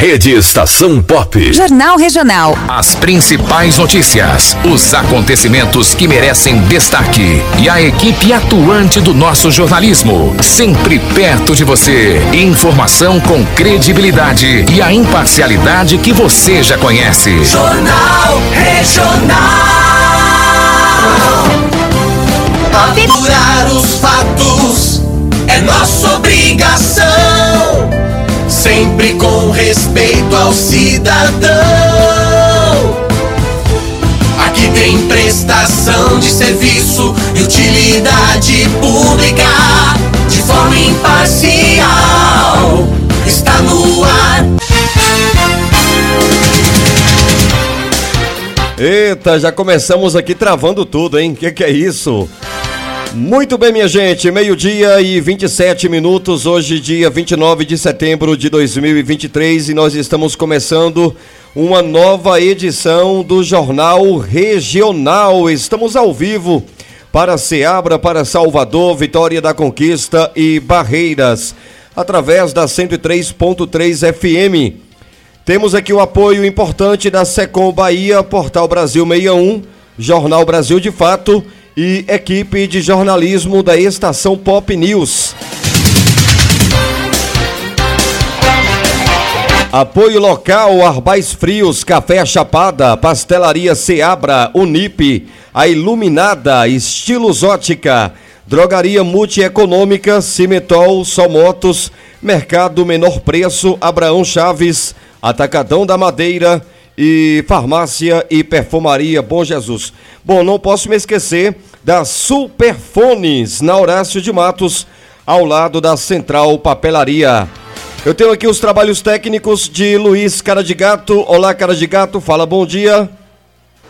Rede Estação Pop. Jornal Regional. As principais notícias, os acontecimentos que merecem destaque e a equipe atuante do nosso jornalismo, sempre perto de você. Informação com credibilidade e a imparcialidade que você já conhece. Jornal Regional. Apurar os fatos é nossa obrigação sempre com respeito ao cidadão. Aqui tem prestação de serviço e utilidade pública de forma imparcial. Está no ar. Eita, já começamos aqui travando tudo, hein? Que que é isso? Muito bem, minha gente, meio-dia e 27 minutos, hoje, dia 29 de setembro de 2023, e nós estamos começando uma nova edição do Jornal Regional. Estamos ao vivo para Ceabra, para Salvador, Vitória da Conquista e Barreiras, através da 103.3 FM. Temos aqui o apoio importante da Secom Bahia, Portal Brasil 61, Jornal Brasil de Fato e equipe de jornalismo da Estação Pop News. Apoio local, Arbais Frios, Café Chapada, Pastelaria Seabra, Unip, A Iluminada, Estilos Ótica, Drogaria Multieconômica, Cimetol, Somotos, Mercado Menor Preço, Abraão Chaves, Atacadão da Madeira e Farmácia e Perfumaria Bom Jesus. Bom, não posso me esquecer da Superfones, na Horácio de Matos, ao lado da Central Papelaria. Eu tenho aqui os trabalhos técnicos de Luiz Cara de Gato. Olá, Cara de Gato, fala bom dia.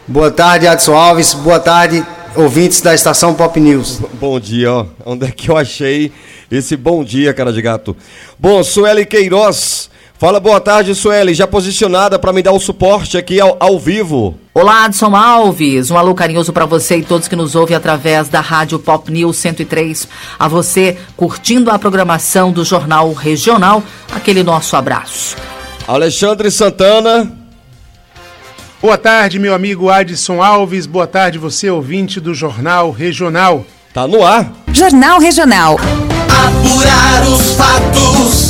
Boa tarde, Adson Alves. Boa tarde, ouvintes da estação Pop News. Bom dia, ó. Onde é que eu achei esse bom dia, Cara de Gato? Bom, Sueli Queiroz Fala boa tarde, Sueli, já posicionada para me dar o suporte aqui ao, ao vivo. Olá, Adson Alves, um alô carinhoso para você e todos que nos ouvem através da Rádio Pop News 103. A você curtindo a programação do Jornal Regional, aquele nosso abraço. Alexandre Santana. Boa tarde, meu amigo Adson Alves. Boa tarde, você ouvinte do Jornal Regional. Tá no ar. Jornal Regional. Apurar os fatos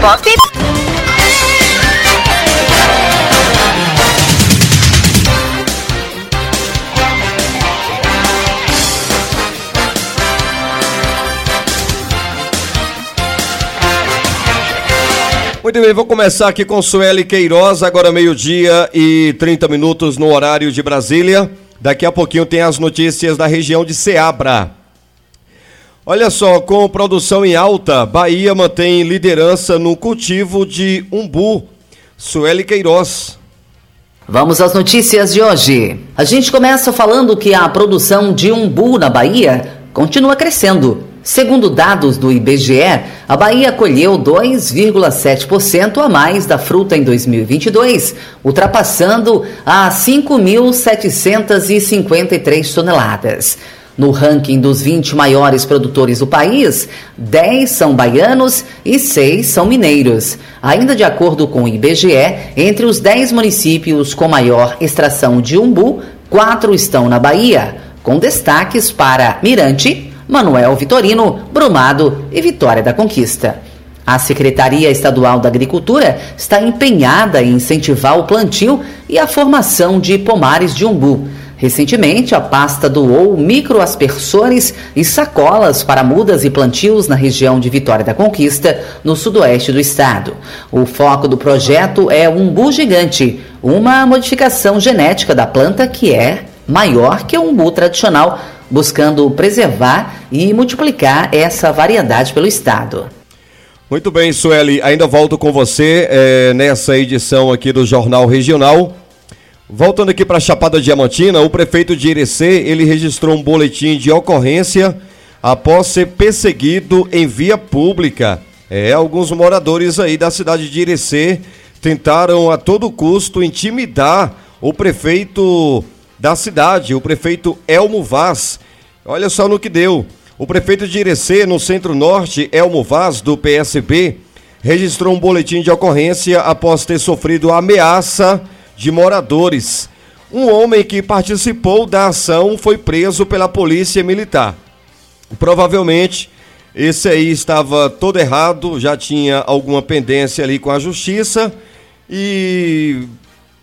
Pop. Muito bem, vou começar aqui com Sueli Queiroz, agora meio-dia e 30 minutos no horário de Brasília. Daqui a pouquinho tem as notícias da região de Ceabra. Olha só, com produção em alta, Bahia mantém liderança no cultivo de umbu. Sueli Queiroz. Vamos às notícias de hoje. A gente começa falando que a produção de umbu na Bahia continua crescendo. Segundo dados do IBGE, a Bahia colheu 2,7% a mais da fruta em 2022, ultrapassando as 5.753 toneladas. No ranking dos 20 maiores produtores do país, 10 são baianos e 6 são mineiros. Ainda de acordo com o IBGE, entre os 10 municípios com maior extração de umbu, 4 estão na Bahia, com destaques para Mirante, Manuel Vitorino, Brumado e Vitória da Conquista. A Secretaria Estadual da Agricultura está empenhada em incentivar o plantio e a formação de pomares de umbu. Recentemente, a pasta doou microaspersores e sacolas para mudas e plantios na região de Vitória da Conquista, no sudoeste do estado. O foco do projeto é o umbu gigante, uma modificação genética da planta que é maior que o umbu tradicional buscando preservar e multiplicar essa variedade pelo estado. Muito bem, Sueli, ainda volto com você é, nessa edição aqui do Jornal Regional. Voltando aqui para a Chapada Diamantina, o prefeito de Irecê, ele registrou um boletim de ocorrência após ser perseguido em via pública. É, alguns moradores aí da cidade de Irecê tentaram a todo custo intimidar o prefeito da cidade, o prefeito Elmo Vaz. Olha só no que deu. O prefeito de Irecê, no centro-norte, Elmo Vaz, do PSB, registrou um boletim de ocorrência após ter sofrido ameaça de moradores. Um homem que participou da ação foi preso pela polícia militar. Provavelmente esse aí estava todo errado, já tinha alguma pendência ali com a justiça e,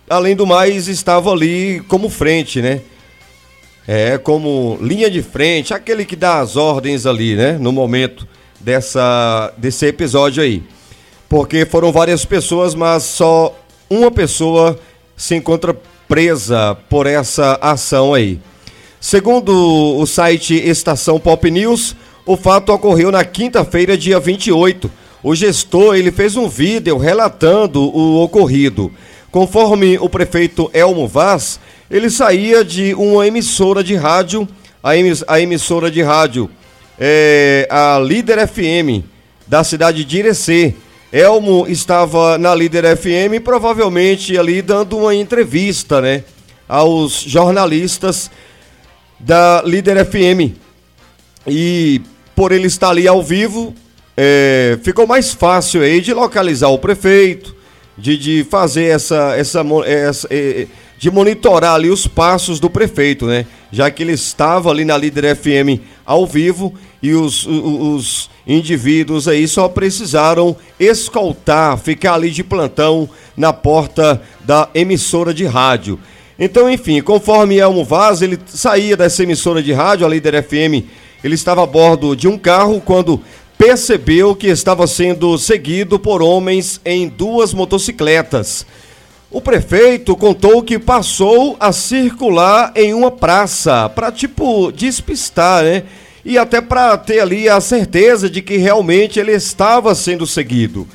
além do mais, estava ali como frente, né? É, como linha de frente, aquele que dá as ordens ali, né? No momento dessa, desse episódio aí. Porque foram várias pessoas, mas só uma pessoa se encontra presa por essa ação aí. Segundo o site Estação Pop News, o fato ocorreu na quinta-feira, dia 28. O gestor ele fez um vídeo relatando o ocorrido. Conforme o prefeito Elmo Vaz, ele saía de uma emissora de rádio, a emissora de rádio, é, a Líder FM, da cidade de Irecê. Elmo estava na Líder FM, provavelmente ali dando uma entrevista, né, aos jornalistas da Líder FM. E por ele estar ali ao vivo, é, ficou mais fácil aí de localizar o prefeito, de, de fazer essa, essa, essa é, de monitorar ali os passos do prefeito, né? Já que ele estava ali na Líder FM ao vivo e os, os indivíduos aí só precisaram escoltar, ficar ali de plantão na porta da emissora de rádio. Então, enfim, conforme Elmo Vaz, ele saía dessa emissora de rádio, a Líder FM, ele estava a bordo de um carro quando percebeu que estava sendo seguido por homens em duas motocicletas. O prefeito contou que passou a circular em uma praça para tipo despistar, né? E até para ter ali a certeza de que realmente ele estava sendo seguido.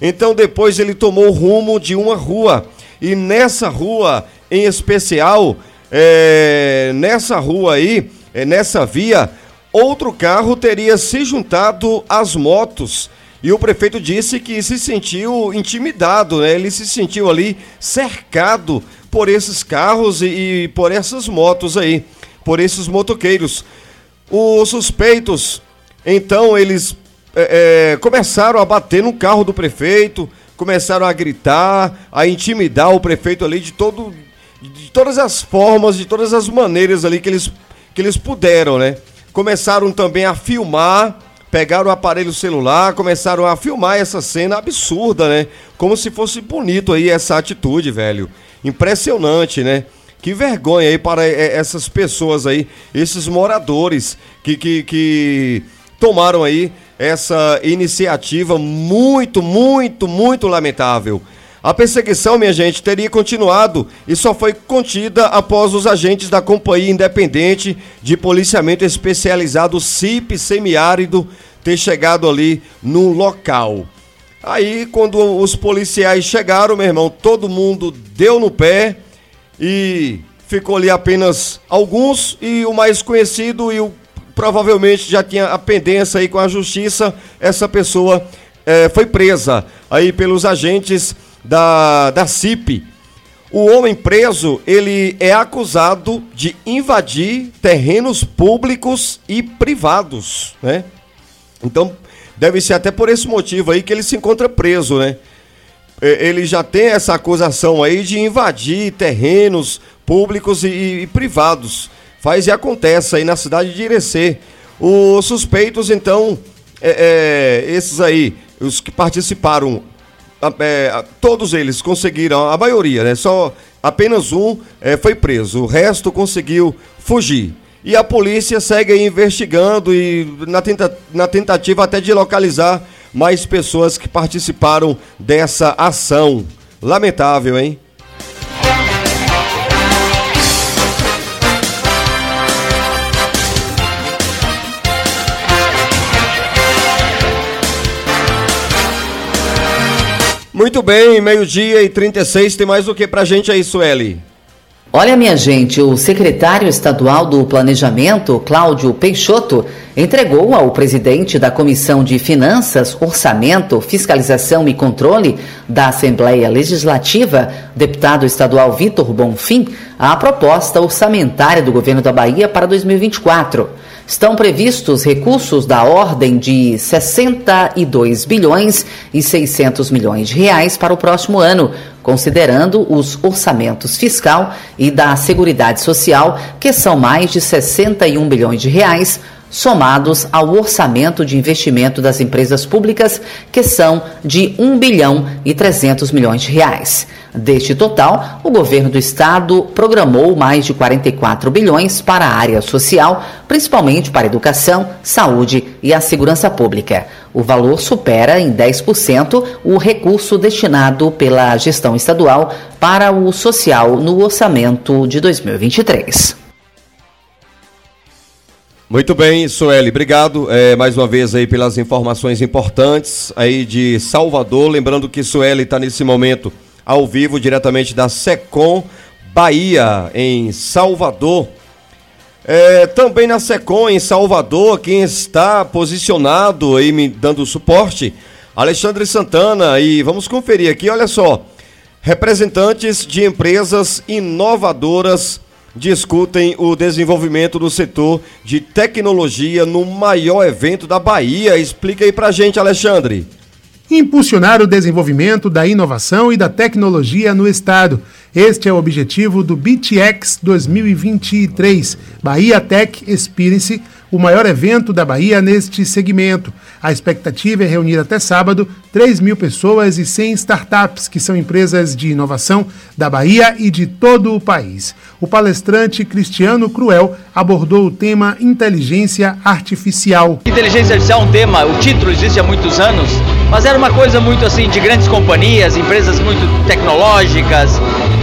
Então depois ele tomou o rumo de uma rua e nessa rua em especial, é, nessa rua aí, é, nessa via, outro carro teria se juntado às motos. E o prefeito disse que se sentiu intimidado, né? Ele se sentiu ali cercado por esses carros e, e por essas motos aí, por esses motoqueiros. Os suspeitos, então, eles é, é, começaram a bater no carro do prefeito, começaram a gritar, a intimidar o prefeito ali de todo de todas as formas, de todas as maneiras ali que eles, que eles puderam, né? Começaram também a filmar, pegaram o aparelho celular, começaram a filmar essa cena absurda, né? Como se fosse bonito aí essa atitude, velho. Impressionante, né? Que vergonha aí para é, essas pessoas aí, esses moradores que, que, que tomaram aí essa iniciativa muito, muito, muito lamentável. A perseguição, minha gente, teria continuado e só foi contida após os agentes da Companhia Independente de Policiamento Especializado CIP Semiárido ter chegado ali no local. Aí, quando os policiais chegaram, meu irmão, todo mundo deu no pé e ficou ali apenas alguns e o mais conhecido e o provavelmente já tinha a pendência aí com a justiça, essa pessoa é, foi presa aí pelos agentes da, da CIP. O homem preso, ele é acusado de invadir terrenos públicos e privados, né? Então, deve ser até por esse motivo aí que ele se encontra preso, né? Ele já tem essa acusação aí de invadir terrenos públicos e, e privados. Faz e acontece aí na cidade de Irecê. Os suspeitos, então, é, é, esses aí, os que participaram é, todos eles conseguiram, a maioria, né? Só apenas um é, foi preso, o resto conseguiu fugir. E a polícia segue investigando e na, tenta, na tentativa até de localizar mais pessoas que participaram dessa ação. Lamentável, hein? Muito bem, meio-dia e 36, tem mais o que pra gente aí, Sueli? Olha, minha gente, o secretário estadual do Planejamento, Cláudio Peixoto, entregou ao presidente da Comissão de Finanças, Orçamento, Fiscalização e Controle da Assembleia Legislativa, deputado estadual Vitor Bonfim, a proposta orçamentária do governo da Bahia para 2024. Estão previstos recursos da ordem de 62 bilhões e 600 milhões de reais para o próximo ano, considerando os orçamentos fiscal e da Seguridade Social, que são mais de 61 bilhões de reais, somados ao orçamento de investimento das empresas públicas, que são de 1 bilhão e 300 milhões de reais. Deste total, o governo do estado programou mais de 44 bilhões para a área social, principalmente para educação, saúde e a segurança pública. O valor supera em 10% o recurso destinado pela gestão estadual para o social no orçamento de 2023. Muito bem, Sueli, obrigado é, mais uma vez aí pelas informações importantes aí de Salvador. Lembrando que Sueli está nesse momento ao vivo diretamente da Secom Bahia, em Salvador. É, também na Secom, em Salvador, quem está posicionado aí me dando suporte, Alexandre Santana. E vamos conferir aqui, olha só. Representantes de empresas inovadoras discutem o desenvolvimento do setor de tecnologia no maior evento da Bahia. Explica aí pra gente, Alexandre impulsionar o desenvolvimento da inovação e da tecnologia no Estado. Este é o objetivo do BTX 2023, Bahia Tech Experience, o maior evento da Bahia neste segmento. A expectativa é reunir até sábado 3 mil pessoas e 100 startups, que são empresas de inovação da Bahia e de todo o país. O palestrante Cristiano Cruel abordou o tema inteligência artificial. Inteligência artificial é um tema, o título existe há muitos anos, mas era uma coisa muito assim de grandes companhias, empresas muito tecnológicas.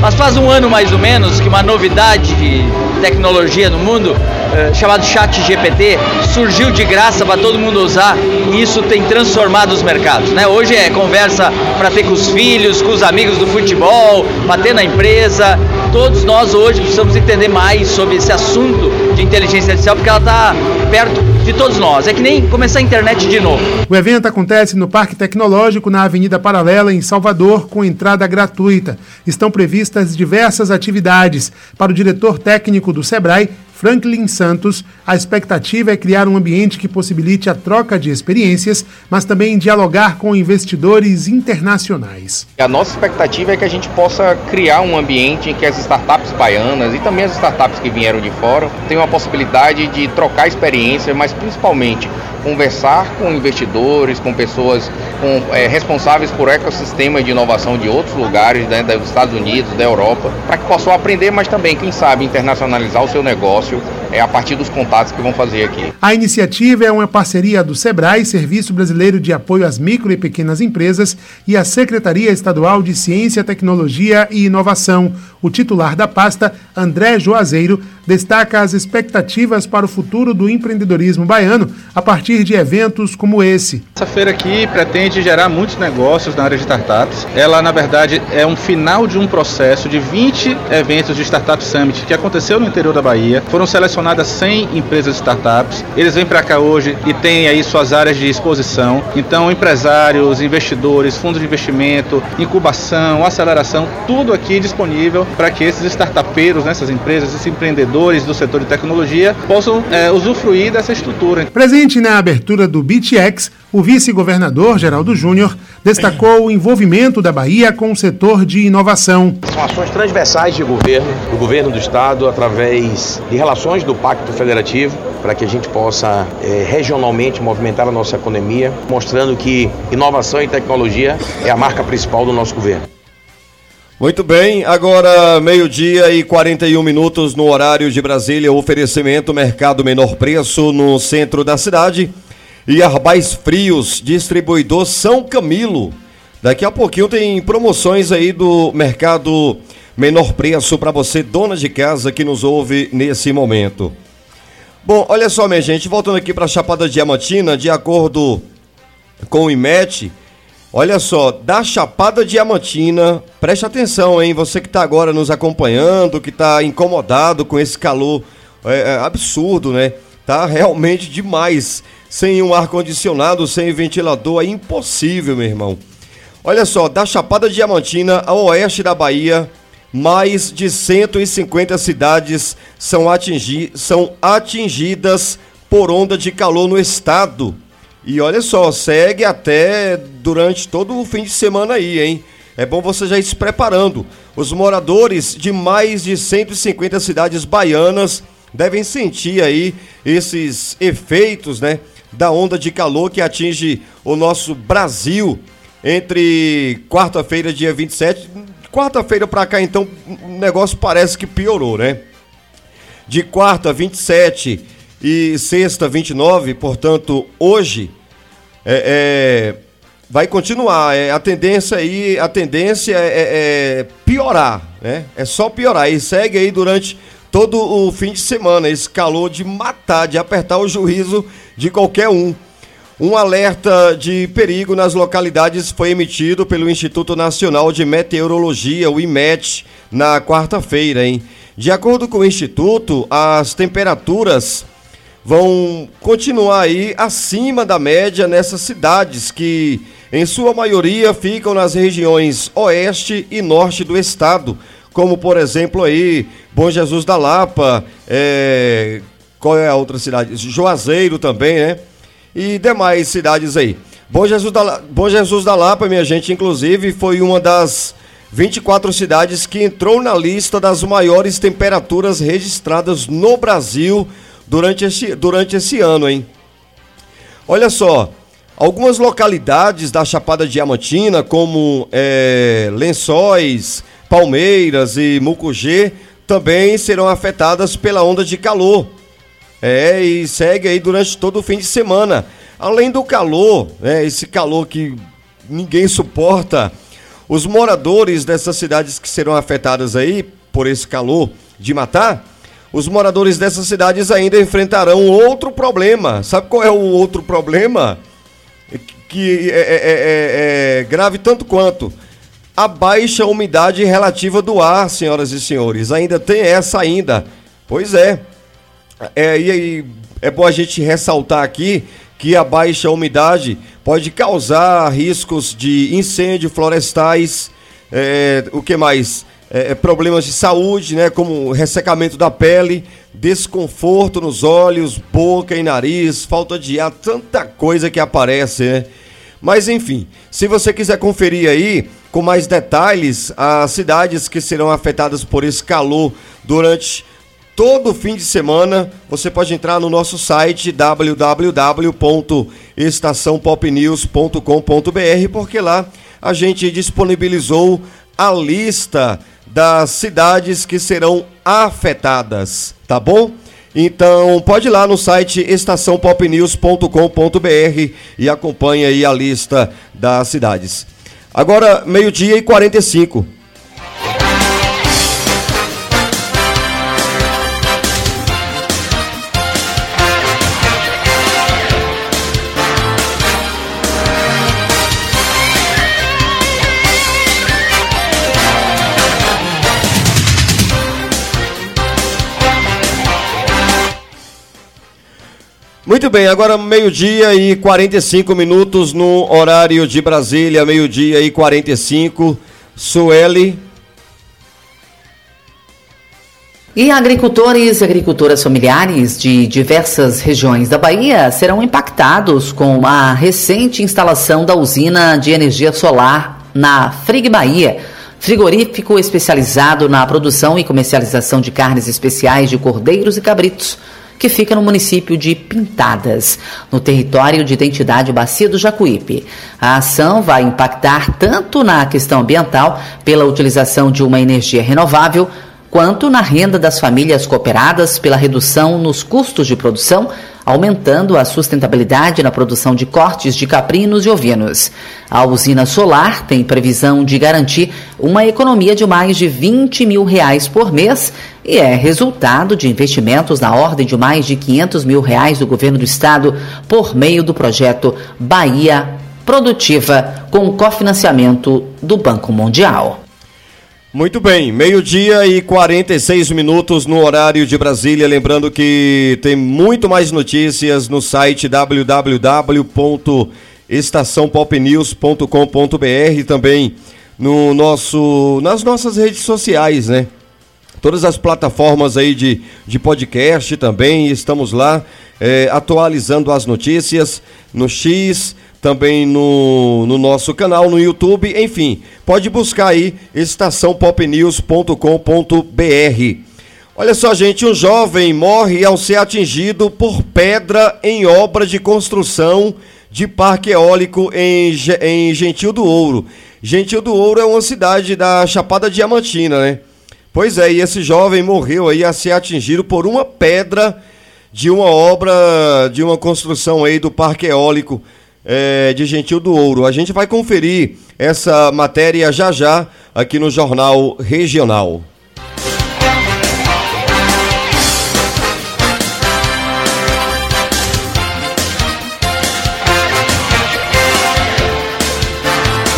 Mas faz um ano mais ou menos que uma novidade de tecnologia no mundo eh, chamado Chat GPT surgiu de graça para todo mundo usar e isso tem transformado os mercados. Né? Hoje é conversa para ter com os filhos, com os amigos do futebol, bater na empresa. Todos nós hoje precisamos entender mais sobre esse assunto de inteligência artificial porque ela está perto de todos nós. É que nem começar a internet de novo. O evento acontece no Parque Tecnológico, na Avenida Paralela, em Salvador, com entrada gratuita. Estão previstas diversas atividades. Para o diretor técnico do SEBRAE, Franklin Santos, a expectativa é criar um ambiente que possibilite a troca de experiências, mas também dialogar com investidores internacionais. A nossa expectativa é que a gente possa criar um ambiente em que as startups baianas e também as startups que vieram de fora tenham a possibilidade de trocar experiências, mas principalmente conversar com investidores, com pessoas com, é, responsáveis por ecossistemas de inovação de outros lugares, né, dos Estados Unidos, da Europa, para que possam aprender, mas também, quem sabe, internacionalizar o seu negócio Lazio. É, a partir dos contatos que vão fazer aqui. A iniciativa é uma parceria do SEBRAE, Serviço Brasileiro de Apoio às Micro e Pequenas Empresas, e a Secretaria Estadual de Ciência, Tecnologia e Inovação. O titular da pasta, André Juazeiro, destaca as expectativas para o futuro do empreendedorismo baiano a partir de eventos como esse. Essa feira aqui pretende gerar muitos negócios na área de startups. Ela, na verdade, é um final de um processo de 20 eventos de Startup Summit que aconteceu no interior da Bahia. Foram selecionadas 100 empresas startups. Eles vêm para cá hoje e têm aí suas áreas de exposição. Então, empresários, investidores, fundos de investimento, incubação, aceleração, tudo aqui disponível para que esses startupeiros, né, essas empresas, esses empreendedores do setor de tecnologia possam é, usufruir dessa estrutura. Presente na abertura do BitX, o vice-governador Geraldo Júnior destacou o envolvimento da Bahia com o setor de inovação. São ações transversais de governo, do governo do estado, através de relações do Pacto Federativo, para que a gente possa é, regionalmente movimentar a nossa economia, mostrando que inovação e tecnologia é a marca principal do nosso governo. Muito bem, agora meio-dia e 41 minutos no horário de Brasília, oferecimento Mercado Menor Preço no centro da cidade e Arbais Frios, distribuidor São Camilo. Daqui a pouquinho tem promoções aí do Mercado Menor Preço para você, dona de casa que nos ouve nesse momento. Bom, olha só, minha gente, voltando aqui para a Chapada Diamantina, de acordo com o IMET, Olha só, da Chapada Diamantina, preste atenção, hein? Você que está agora nos acompanhando, que está incomodado com esse calor é, é, absurdo, né? Tá realmente demais. Sem um ar-condicionado, sem ventilador, é impossível, meu irmão. Olha só, da Chapada Diamantina ao oeste da Bahia, mais de 150 cidades são, atingi são atingidas por onda de calor no estado. E olha só, segue até durante todo o fim de semana aí, hein? É bom você já ir se preparando. Os moradores de mais de 150 cidades baianas devem sentir aí esses efeitos, né, da onda de calor que atinge o nosso Brasil entre quarta-feira, dia 27, quarta-feira para cá então o negócio parece que piorou, né? De quarta 27 e sexta 29, portanto, hoje é, é, vai continuar. É, a tendência aí, a tendência é, é, é, piorar, né? É só piorar. E segue aí durante todo o fim de semana esse calor de matar, de apertar o juízo de qualquer um. Um alerta de perigo nas localidades foi emitido pelo Instituto Nacional de Meteorologia, o IMET, na quarta-feira, hein? De acordo com o Instituto, as temperaturas vão continuar aí acima da média nessas cidades que, em sua maioria, ficam nas regiões oeste e norte do estado, como por exemplo aí Bom Jesus da Lapa, é... qual é a outra cidade? Juazeiro também, né? E demais cidades aí. Bom Jesus da, Bom Jesus da Lapa, minha gente, inclusive foi uma das 24 cidades que entrou na lista das maiores temperaturas registradas no Brasil durante esse, durante esse ano, hein? Olha só, algumas localidades da Chapada Diamantina, como é, Lençóis, Palmeiras e Mucugê, também serão afetadas pela onda de calor. É, e segue aí durante todo o fim de semana. Além do calor, né, esse calor que ninguém suporta, os moradores dessas cidades que serão afetadas aí por esse calor de matar, os moradores dessas cidades ainda enfrentarão outro problema. Sabe qual é o outro problema? Que é, é, é, é grave tanto quanto a baixa umidade relativa do ar, senhoras e senhores. Ainda tem essa ainda. Pois é. É, e, é bom a gente ressaltar aqui que a baixa umidade pode causar riscos de incêndio florestais, é, o que mais? é, é, problemas de saúde, né, como ressecamento da pele, desconforto nos olhos, boca e nariz, falta de ar, tanta coisa que aparece, né? Mas enfim, se você quiser conferir aí com mais detalhes as cidades que serão afetadas por esse calor durante todo o fim de semana, você pode entrar no nosso site www.estaçãopopnews.com.br porque lá a gente disponibilizou a lista das cidades que serão afetadas, tá bom? Então, pode ir lá no site estaçãopopnews.com.br e acompanhe aí a lista das cidades. Agora, meio-dia e 45. Muito bem, agora meio-dia e 45 minutos no horário de Brasília, meio-dia e 45. Sueli. E agricultores e agricultoras familiares de diversas regiões da Bahia serão impactados com a recente instalação da usina de energia solar na Frig Bahia, frigorífico especializado na produção e comercialização de carnes especiais de cordeiros e cabritos que fica no município de Pintadas, no território de identidade Bacia do Jacuípe. A ação vai impactar tanto na questão ambiental, pela utilização de uma energia renovável, quanto na renda das famílias cooperadas pela redução nos custos de produção, aumentando a sustentabilidade na produção de cortes de caprinos e ovinos. A usina solar tem previsão de garantir uma economia de mais de 20 mil reais por mês e é resultado de investimentos na ordem de mais de 500 mil reais do governo do estado por meio do projeto Bahia produtiva com cofinanciamento do Banco Mundial. Muito bem, meio-dia e 46 minutos no horário de Brasília. Lembrando que tem muito mais notícias no site www.estaçãopopnews.com.br também no nosso, nas nossas redes sociais, né? Todas as plataformas aí de, de podcast também, estamos lá é, atualizando as notícias no X, também no, no nosso canal no YouTube, enfim, pode buscar aí estaçãopopnews.com.br. Olha só, gente, um jovem morre ao ser atingido por pedra em obra de construção de parque eólico em, em Gentil do Ouro. Gentil do Ouro é uma cidade da Chapada Diamantina, né? Pois é, e esse jovem morreu aí a ser atingido por uma pedra de uma obra, de uma construção aí do parque eólico é, de Gentil do Ouro. A gente vai conferir essa matéria já já aqui no Jornal Regional.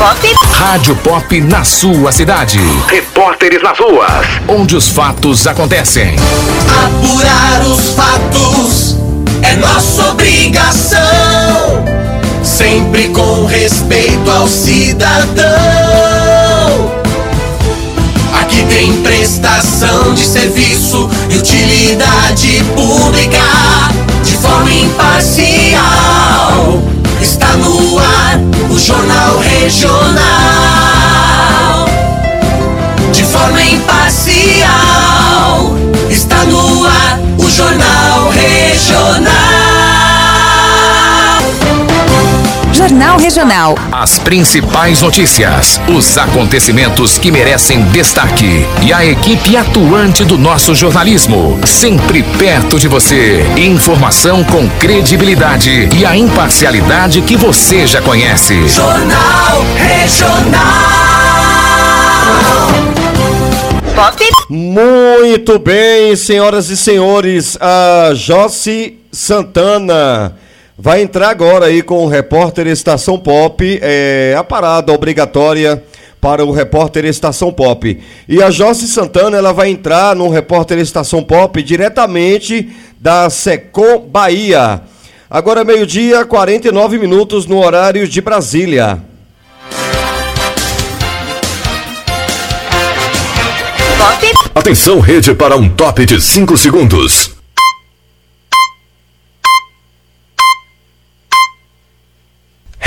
Pop. Rádio Pop na sua cidade. Repórteres nas ruas. Onde os fatos acontecem. Apurar os fatos é nossa obrigação. Sempre com respeito ao cidadão. Aqui tem prestação de serviço e utilidade pública de forma imparcial. Está no ar Jornal Regional. De forma imparcial. Está no ar o Jornal Regional. Jornal Regional. As principais notícias, os acontecimentos que merecem destaque e a equipe atuante do nosso jornalismo, sempre perto de você. Informação com credibilidade e a imparcialidade que você já conhece. Jornal Regional. Pop. Muito bem, senhoras e senhores, a Jossi Santana vai entrar agora aí com o repórter Estação Pop, é, a parada obrigatória para o repórter Estação Pop. E a Jossi Santana, ela vai entrar no repórter Estação Pop diretamente da Secom Bahia. Agora meio-dia, 49 minutos no horário de Brasília. Atenção, rede, para um top de 5 segundos.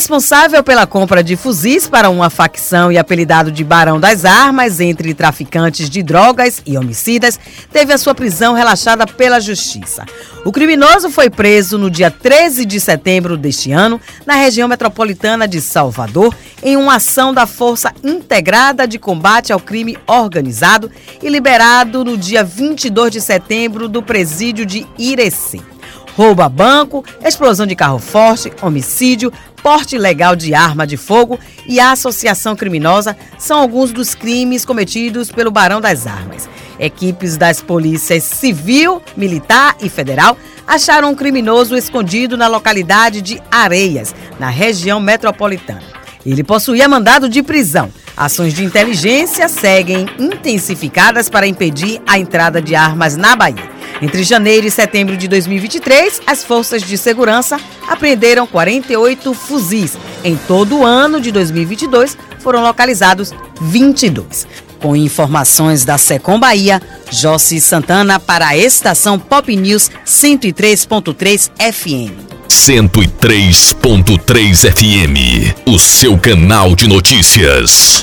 Responsável pela compra de fuzis para uma facção e apelidado de Barão das Armas entre traficantes de drogas e homicidas, teve a sua prisão relaxada pela Justiça. O criminoso foi preso no dia 13 de setembro deste ano, na região metropolitana de Salvador, em uma ação da Força Integrada de Combate ao Crime Organizado e liberado no dia 22 de setembro do presídio de Irecê roubo a banco, explosão de carro forte, homicídio, porte ilegal de arma de fogo e associação criminosa são alguns dos crimes cometidos pelo Barão das Armas. Equipes das polícias civil, militar e federal acharam um criminoso escondido na localidade de Areias, na região metropolitana. Ele possuía mandado de prisão. Ações de inteligência seguem intensificadas para impedir a entrada de armas na Bahia. Entre janeiro e setembro de 2023, as forças de segurança apreenderam 48 fuzis. Em todo o ano de 2022, foram localizados 22. Com informações da Secom Bahia, Jossi Santana para a estação Pop News 103.3 FM. 103.3 FM, o seu canal de notícias.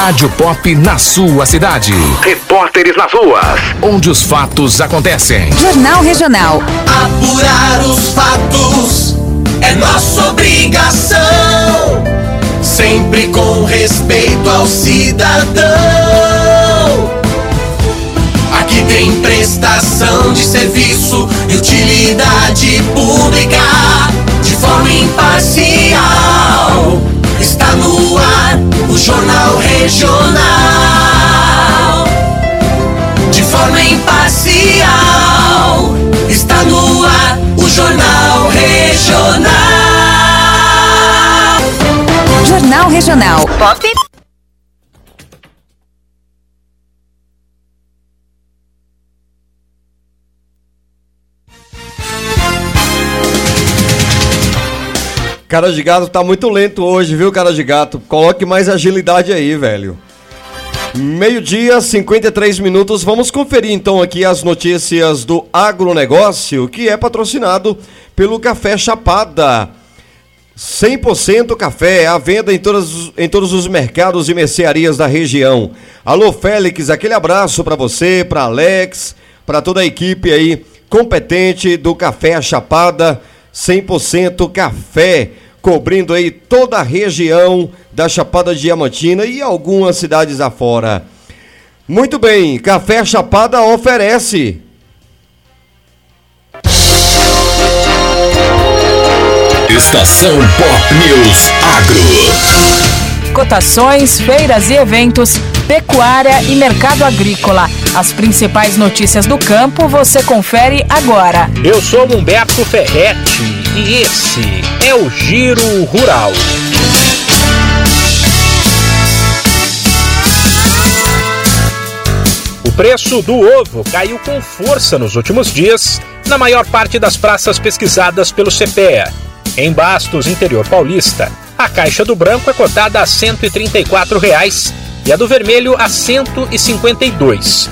Rádio Pop na sua cidade. Repórteres nas ruas. Onde os fatos acontecem. Jornal Regional. Apurar os fatos é nossa obrigação. Sempre com respeito ao cidadão. Aqui tem prestação de serviço e utilidade pública de forma imparcial. Está no Regional. De forma imparcial. Está no ar o Jornal Regional. Jornal Regional. Pop. Cara de gato tá muito lento hoje, viu, cara de gato? Coloque mais agilidade aí, velho. Meio-dia, 53 minutos. Vamos conferir então aqui as notícias do agronegócio, que é patrocinado pelo Café Chapada. 100% café à venda em, todas, em todos os mercados e mercearias da região. Alô, Félix, aquele abraço para você, para Alex, para toda a equipe aí competente do Café Chapada. 100% café, cobrindo aí toda a região da Chapada Diamantina e algumas cidades afora. Muito bem, Café Chapada oferece. Estação Pop News Agro. Cotações, feiras e eventos, pecuária e mercado agrícola. As principais notícias do campo você confere agora. Eu sou Humberto Ferretti e esse é o Giro Rural. O preço do ovo caiu com força nos últimos dias na maior parte das praças pesquisadas pelo CPEA. Em Bastos, interior paulista, a caixa do branco é cotada a 134 reais e a do vermelho a R$ 152.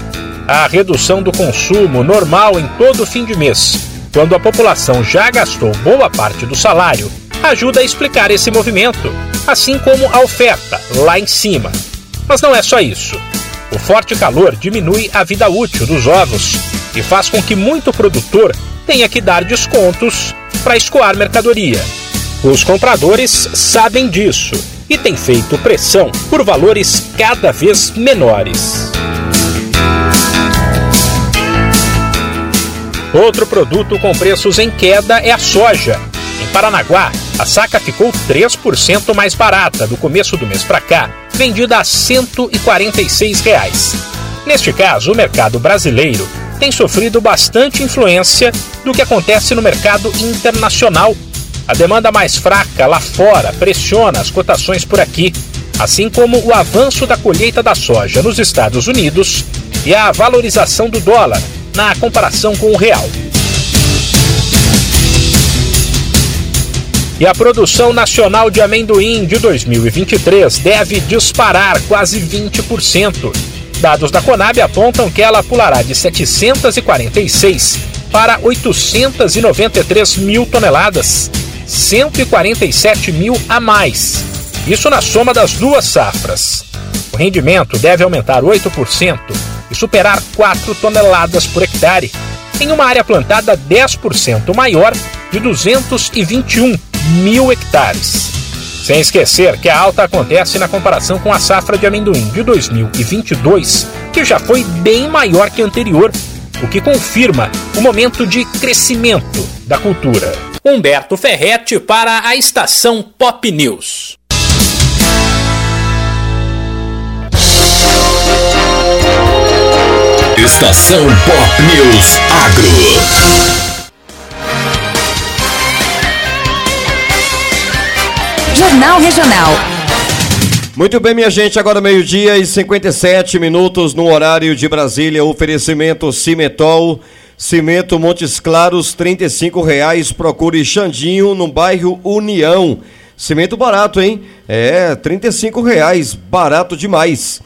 A redução do consumo normal em todo fim de mês, quando a população já gastou boa parte do salário, ajuda a explicar esse movimento, assim como a oferta lá em cima. Mas não é só isso. O forte calor diminui a vida útil dos ovos e faz com que muito produtor tenha que dar descontos para escoar mercadoria. Os compradores sabem disso e têm feito pressão por valores cada vez menores. Outro produto com preços em queda é a soja. Em Paranaguá, a saca ficou 3% mais barata do começo do mês para cá, vendida a 146 reais. Neste caso, o mercado brasileiro tem sofrido bastante influência do que acontece no mercado internacional. A demanda mais fraca lá fora pressiona as cotações por aqui, assim como o avanço da colheita da soja nos Estados Unidos e a valorização do dólar na comparação com o real. E a produção nacional de amendoim de 2023 deve disparar quase 20%. Dados da Conab apontam que ela pulará de 746 para 893 mil toneladas, 147 mil a mais. Isso na soma das duas safras. O rendimento deve aumentar 8% e superar 4 toneladas por hectare, em uma área plantada 10% maior de 221 mil hectares. Sem esquecer que a alta acontece na comparação com a safra de amendoim de 2022, que já foi bem maior que a anterior, o que confirma o momento de crescimento da cultura. Humberto Ferretti para a estação Pop News. Estação Pop News Agro. Jornal Regional. Muito bem, minha gente, agora meio-dia e 57 minutos no horário de Brasília. Oferecimento Cimetol, Cimento Montes Claros, R$ reais. Procure Xandinho no bairro União. Cimento barato, hein? É, R$ reais, barato demais.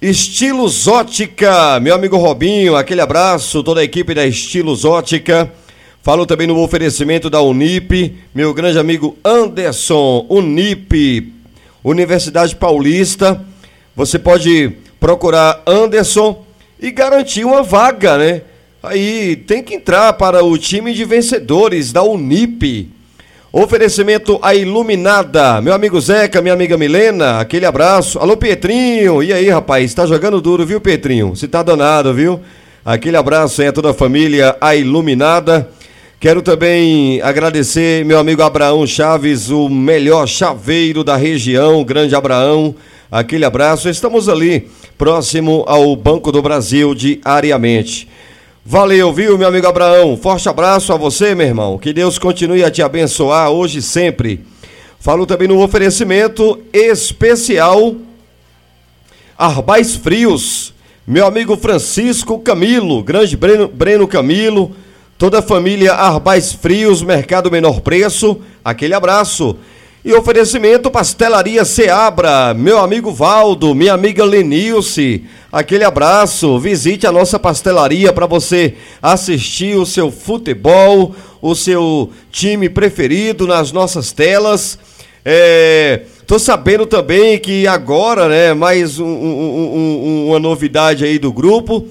Estilos Ótica, meu amigo Robinho, aquele abraço, toda a equipe da Estilos Ótica. Falo também no oferecimento da Unip, meu grande amigo Anderson, Unip, Universidade Paulista. Você pode procurar Anderson e garantir uma vaga, né? Aí tem que entrar para o time de vencedores da Unip. Oferecimento a Iluminada. Meu amigo Zeca, minha amiga Milena, aquele abraço. Alô, Petrinho. E aí, rapaz? Tá jogando duro, viu, Petrinho? Você tá danado, viu? Aquele abraço aí a toda a família A Iluminada. Quero também agradecer meu amigo Abraão Chaves, o melhor chaveiro da região, grande Abraão. Aquele abraço. Estamos ali, próximo ao Banco do Brasil, diariamente. Valeu, viu, meu amigo Abraão? Forte abraço a você, meu irmão. Que Deus continue a te abençoar hoje e sempre. Falo também no oferecimento especial Arbais Frios. Meu amigo Francisco Camilo, grande Breno, Breno Camilo Toda a família Arbais Frios, Mercado Menor Preço, aquele abraço. E oferecimento Pastelaria Seabra, meu amigo Valdo, minha amiga Lenilce, aquele abraço. Visite a nossa pastelaria para você assistir o seu futebol, o seu time preferido nas nossas telas. É, tô sabendo também que agora, né, mais um, um, um, uma novidade aí do grupo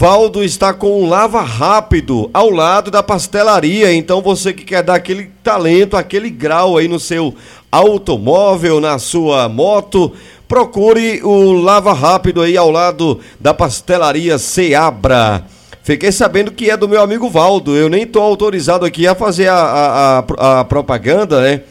Valdo está com um lava rápido ao lado da pastelaria. Então você que quer dar aquele talento, aquele grau aí no seu automóvel, na sua moto, procure o lava rápido aí ao lado da pastelaria Seabra. Fiquei sabendo que é do meu amigo Valdo. Eu nem estou autorizado aqui a fazer a, a, a, a propaganda, né?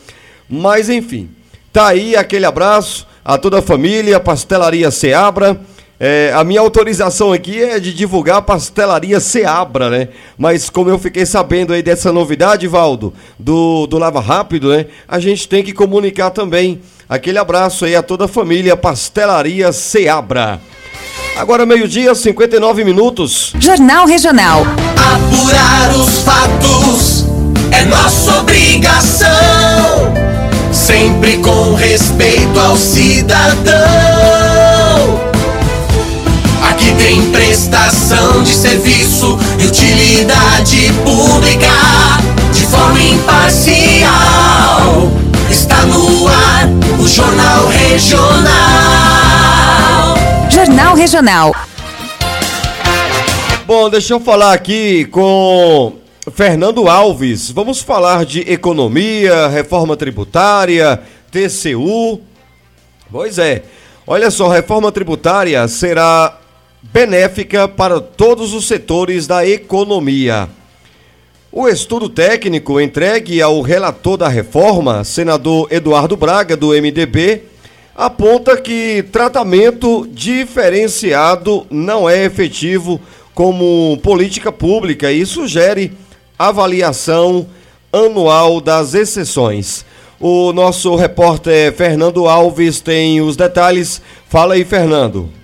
Mas enfim, tá aí aquele abraço a toda a família, Pastelaria Seabra. É, a minha autorização aqui é de divulgar a pastelaria Seabra, né? Mas como eu fiquei sabendo aí dessa novidade, Valdo, do, do Lava Rápido, né? A gente tem que comunicar também. Aquele abraço aí a toda a família Pastelaria Seabra. Agora meio-dia, 59 minutos. Jornal Regional. Apurar os fatos é nossa obrigação. Sempre com respeito ao cidadão tem prestação de serviço e utilidade pública de forma imparcial. Está no ar o Jornal Regional. Jornal Regional. Bom, deixa eu falar aqui com Fernando Alves. Vamos falar de economia, reforma tributária, TCU. Pois é. Olha só, reforma tributária será benéfica para todos os setores da economia. O estudo técnico entregue ao relator da reforma, senador Eduardo Braga, do MDB, aponta que tratamento diferenciado não é efetivo como política pública e sugere avaliação anual das exceções. O nosso repórter Fernando Alves tem os detalhes. Fala aí, Fernando.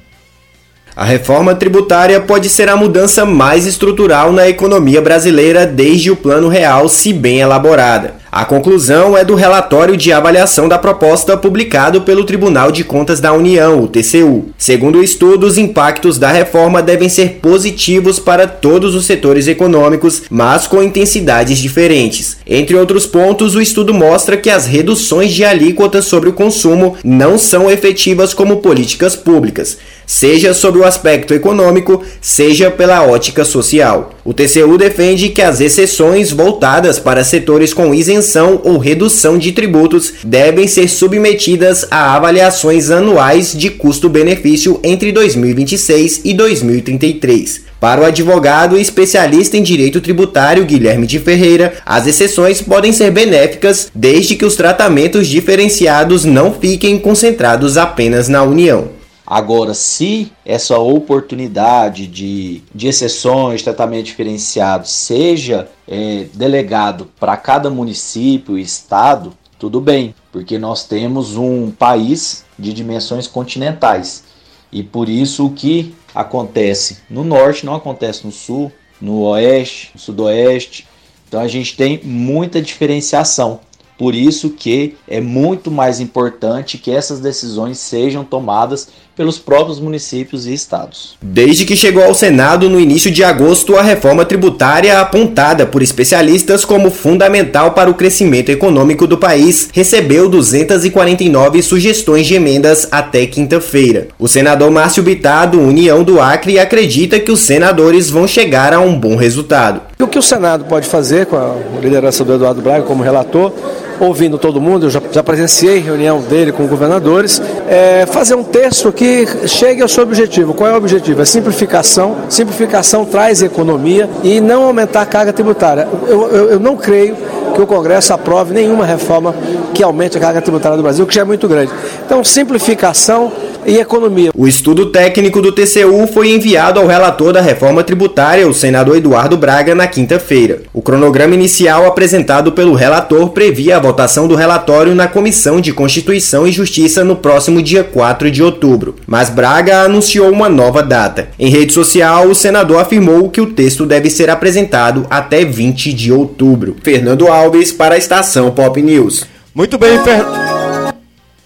A reforma tributária pode ser a mudança mais estrutural na economia brasileira desde o Plano Real, se bem elaborada. A conclusão é do relatório de avaliação da proposta publicado pelo Tribunal de Contas da União, o TCU. Segundo o estudo, os impactos da reforma devem ser positivos para todos os setores econômicos, mas com intensidades diferentes. Entre outros pontos, o estudo mostra que as reduções de alíquotas sobre o consumo não são efetivas como políticas públicas, seja sob o aspecto econômico, seja pela ótica social. O TCU defende que as exceções voltadas para setores com isenção ou redução de tributos devem ser submetidas a avaliações anuais de custo-benefício entre 2026 e 2033. Para o advogado e especialista em direito tributário Guilherme de Ferreira, as exceções podem ser benéficas desde que os tratamentos diferenciados não fiquem concentrados apenas na União. Agora, se essa oportunidade de, de exceções, tratamento diferenciado, seja é, delegado para cada município e estado, tudo bem, porque nós temos um país de dimensões continentais e por isso o que acontece no norte não acontece no sul, no oeste, no sudoeste. Então a gente tem muita diferenciação. Por isso que é muito mais importante que essas decisões sejam tomadas pelos próprios municípios e estados. Desde que chegou ao Senado no início de agosto, a reforma tributária, apontada por especialistas como fundamental para o crescimento econômico do país, recebeu 249 sugestões de emendas até quinta-feira. O senador Márcio Bittar, do União do Acre, acredita que os senadores vão chegar a um bom resultado. O que o Senado pode fazer com a liderança do Eduardo Braga como relator ouvindo todo mundo, eu já, já presenciei reunião dele com governadores, é, fazer um texto que chegue ao seu objetivo. Qual é o objetivo? É simplificação. Simplificação traz economia e não aumentar a carga tributária. eu, eu, eu não creio que o Congresso aprove nenhuma reforma que aumente a carga tributária do Brasil, que já é muito grande. Então, simplificação e economia. O estudo técnico do TCU foi enviado ao relator da reforma tributária, o senador Eduardo Braga, na quinta-feira. O cronograma inicial apresentado pelo relator previa a votação do relatório na Comissão de Constituição e Justiça no próximo dia 4 de outubro. Mas Braga anunciou uma nova data. Em rede social, o senador afirmou que o texto deve ser apresentado até 20 de outubro. Fernando Alves para a estação Pop News. Muito bem, Fer...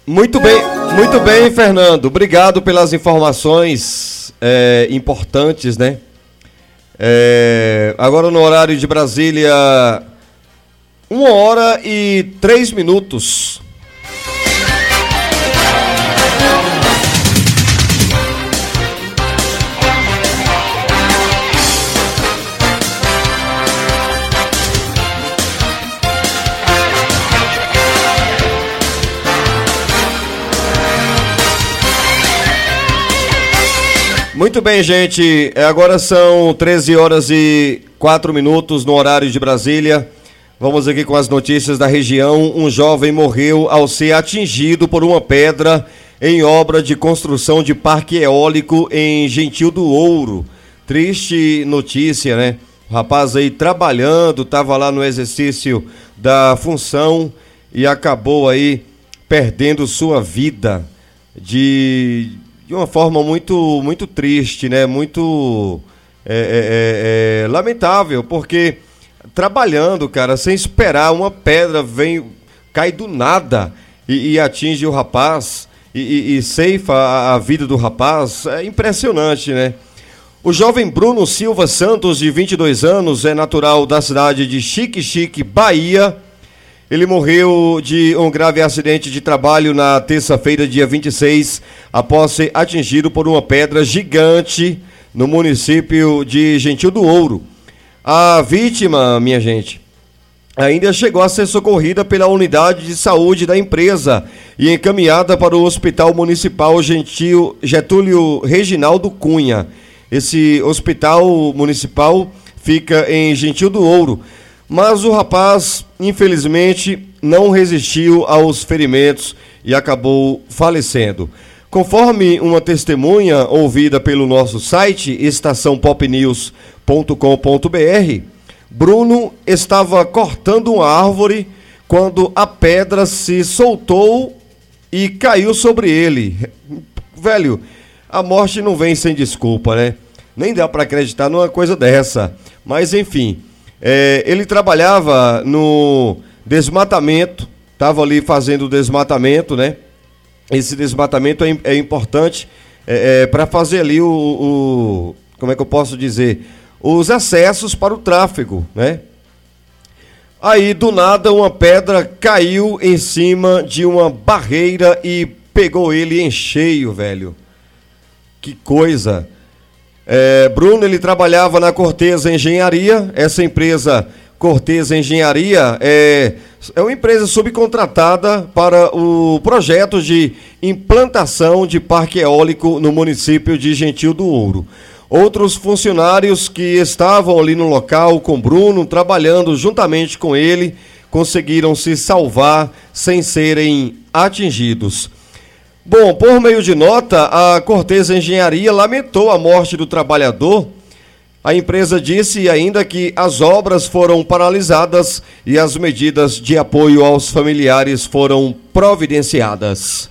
Muito bem, muito bem, Fernando. Obrigado pelas informações é, importantes, né? É, agora no horário de Brasília, uma hora e três minutos. Muito bem, gente. É, agora são 13 horas e 4 minutos no horário de Brasília. Vamos aqui com as notícias da região. Um jovem morreu ao ser atingido por uma pedra em obra de construção de parque eólico em Gentil do Ouro. Triste notícia, né? O rapaz aí trabalhando, estava lá no exercício da função e acabou aí perdendo sua vida de de uma forma muito, muito triste, né? Muito é, é, é, é, lamentável, porque trabalhando, cara, sem esperar, uma pedra vem, cai do nada e, e atinge o rapaz e, e, e ceifa a, a, vida do rapaz. É impressionante, né? O jovem Bruno Silva Santos, de 22 anos, é natural da cidade de Chique Chique, Bahia ele morreu de um grave acidente de trabalho na terça-feira, dia 26, após ser atingido por uma pedra gigante no município de Gentil do Ouro. A vítima, minha gente, ainda chegou a ser socorrida pela unidade de saúde da empresa e encaminhada para o Hospital Municipal Gentil Getúlio Reginaldo Cunha. Esse hospital municipal fica em Gentil do Ouro. Mas o rapaz, infelizmente, não resistiu aos ferimentos e acabou falecendo. Conforme uma testemunha ouvida pelo nosso site estaçãopopnews.com.br, Bruno estava cortando uma árvore quando a pedra se soltou e caiu sobre ele. Velho, a morte não vem sem desculpa, né? Nem dá para acreditar numa coisa dessa. Mas enfim, é, ele trabalhava no desmatamento, estava ali fazendo desmatamento, né? Esse desmatamento é, é importante é, é para fazer ali o, o, Como é que eu posso dizer? Os acessos para o tráfego, né? Aí, do nada, uma pedra caiu em cima de uma barreira e pegou ele em cheio, velho. Que coisa. É, Bruno, ele trabalhava na Corteza Engenharia, essa empresa Corteza Engenharia é, é uma empresa subcontratada para o projeto de implantação de parque eólico no município de Gentil do Ouro. Outros funcionários que estavam ali no local com Bruno, trabalhando juntamente com ele, conseguiram se salvar sem serem atingidos. Bom, por meio de nota, a Corteza Engenharia lamentou a morte do trabalhador. A empresa disse ainda que as obras foram paralisadas e as medidas de apoio aos familiares foram providenciadas.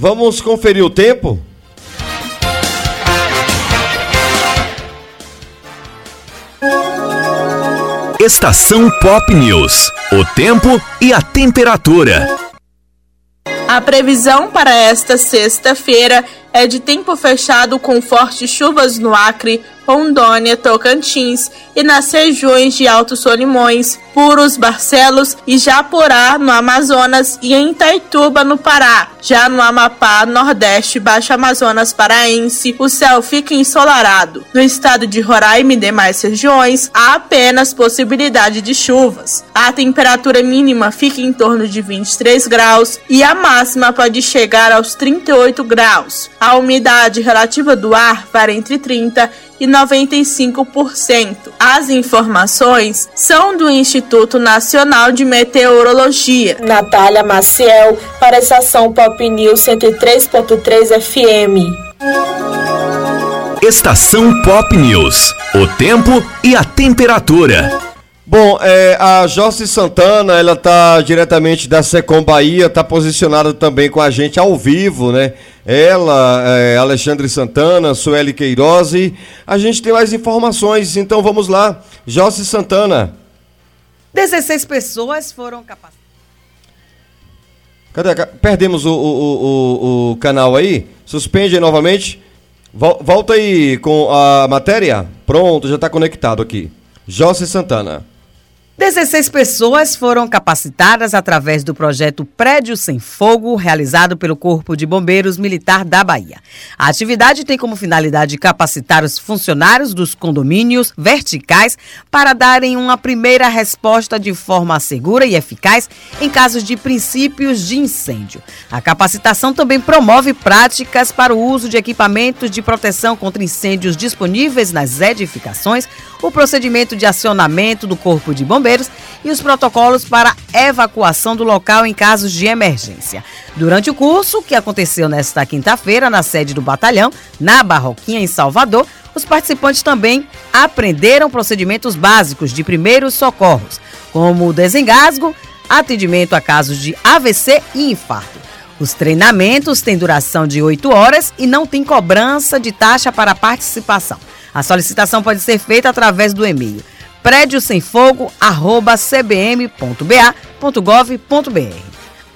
Vamos conferir o tempo? Estação Pop News. O tempo e a temperatura. A previsão para esta sexta-feira é de tempo fechado com fortes chuvas no Acre, Rondônia, Tocantins e nas regiões de Altos Solimões, Puros, Barcelos e Japorá, no Amazonas e em Itaituba, no Pará. Já no Amapá, Nordeste Baixo Amazonas Paraense, o céu fica ensolarado. No estado de Roraima e demais regiões, há apenas possibilidade de chuvas. A temperatura mínima fica em torno de 23 graus e a máxima pode chegar aos 38 graus. A umidade relativa do ar varia entre 30 e 95%. As informações são do Instituto Nacional de Meteorologia. Natália Maciel, para a estação Pop News 103.3 FM. Estação Pop News. O tempo e a temperatura. Bom, é, a Jossi Santana, ela tá diretamente da Secom Bahia, tá posicionada também com a gente ao vivo, né? Ela, é, Alexandre Santana, Sueli Queiroz e a gente tem mais informações, então vamos lá. Jossi Santana. 16 pessoas foram capacitadas. Cadê? Perdemos o, o, o, o canal aí? Suspende novamente. Volta aí com a matéria. Pronto, já está conectado aqui. Jossi Santana. 16 pessoas foram capacitadas através do projeto Prédio Sem Fogo, realizado pelo Corpo de Bombeiros Militar da Bahia. A atividade tem como finalidade capacitar os funcionários dos condomínios verticais para darem uma primeira resposta de forma segura e eficaz em casos de princípios de incêndio. A capacitação também promove práticas para o uso de equipamentos de proteção contra incêndios disponíveis nas edificações, o procedimento de acionamento do Corpo de Bombeiros bombeiros e os protocolos para evacuação do local em casos de emergência. Durante o curso, que aconteceu nesta quinta-feira na sede do batalhão, na Barroquinha, em Salvador, os participantes também aprenderam procedimentos básicos de primeiros socorros, como o desengasgo, atendimento a casos de AVC e infarto. Os treinamentos têm duração de 8 horas e não tem cobrança de taxa para participação. A solicitação pode ser feita através do e-mail prédio sem fogo, arroba cbm.ba.gov.br.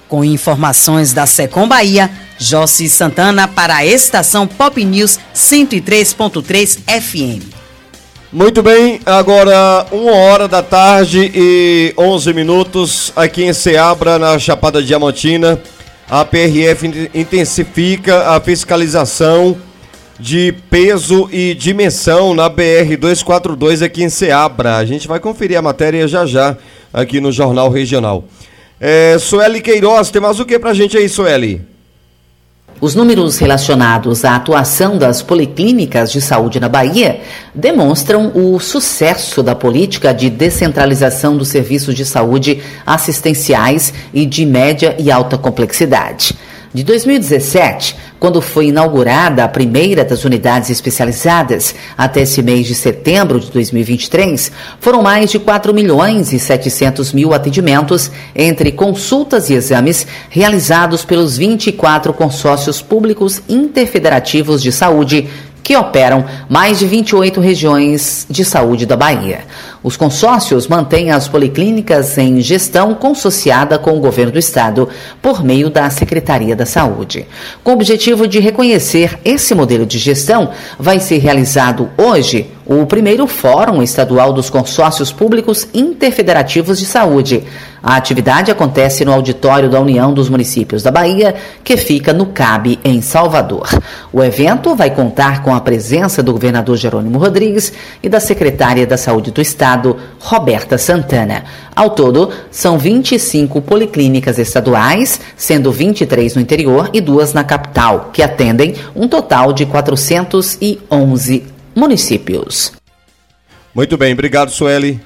Com informações da Secom Bahia, Jossi Santana para a estação Pop News 103.3 FM. Muito bem, agora uma hora da tarde e 11 minutos aqui em Ceabra, na Chapada Diamantina. A PRF intensifica a fiscalização de peso e dimensão na BR 242 aqui em Ceabra. A gente vai conferir a matéria já já aqui no Jornal Regional. É, Sueli Queiroz, tem mais o que pra gente aí, Sueli? Os números relacionados à atuação das policlínicas de saúde na Bahia demonstram o sucesso da política de descentralização dos serviços de saúde assistenciais e de média e alta complexidade. De 2017, quando foi inaugurada a primeira das unidades especializadas, até esse mês de setembro de 2023, foram mais de 4 milhões e 700 mil atendimentos entre consultas e exames realizados pelos 24 consórcios públicos interfederativos de saúde que operam mais de 28 regiões de saúde da Bahia. Os consórcios mantêm as policlínicas em gestão consociada com o governo do estado por meio da Secretaria da Saúde. Com o objetivo de reconhecer esse modelo de gestão, vai ser realizado hoje o primeiro Fórum Estadual dos Consórcios Públicos Interfederativos de Saúde. A atividade acontece no auditório da União dos Municípios da Bahia, que fica no CAB, em Salvador. O evento vai contar com a presença do governador Jerônimo Rodrigues e da secretária da Saúde do Estado, Roberta Santana. Ao todo, são 25 policlínicas estaduais, sendo 23 no interior e duas na capital, que atendem um total de 411 municípios. Muito bem, obrigado, Sueli.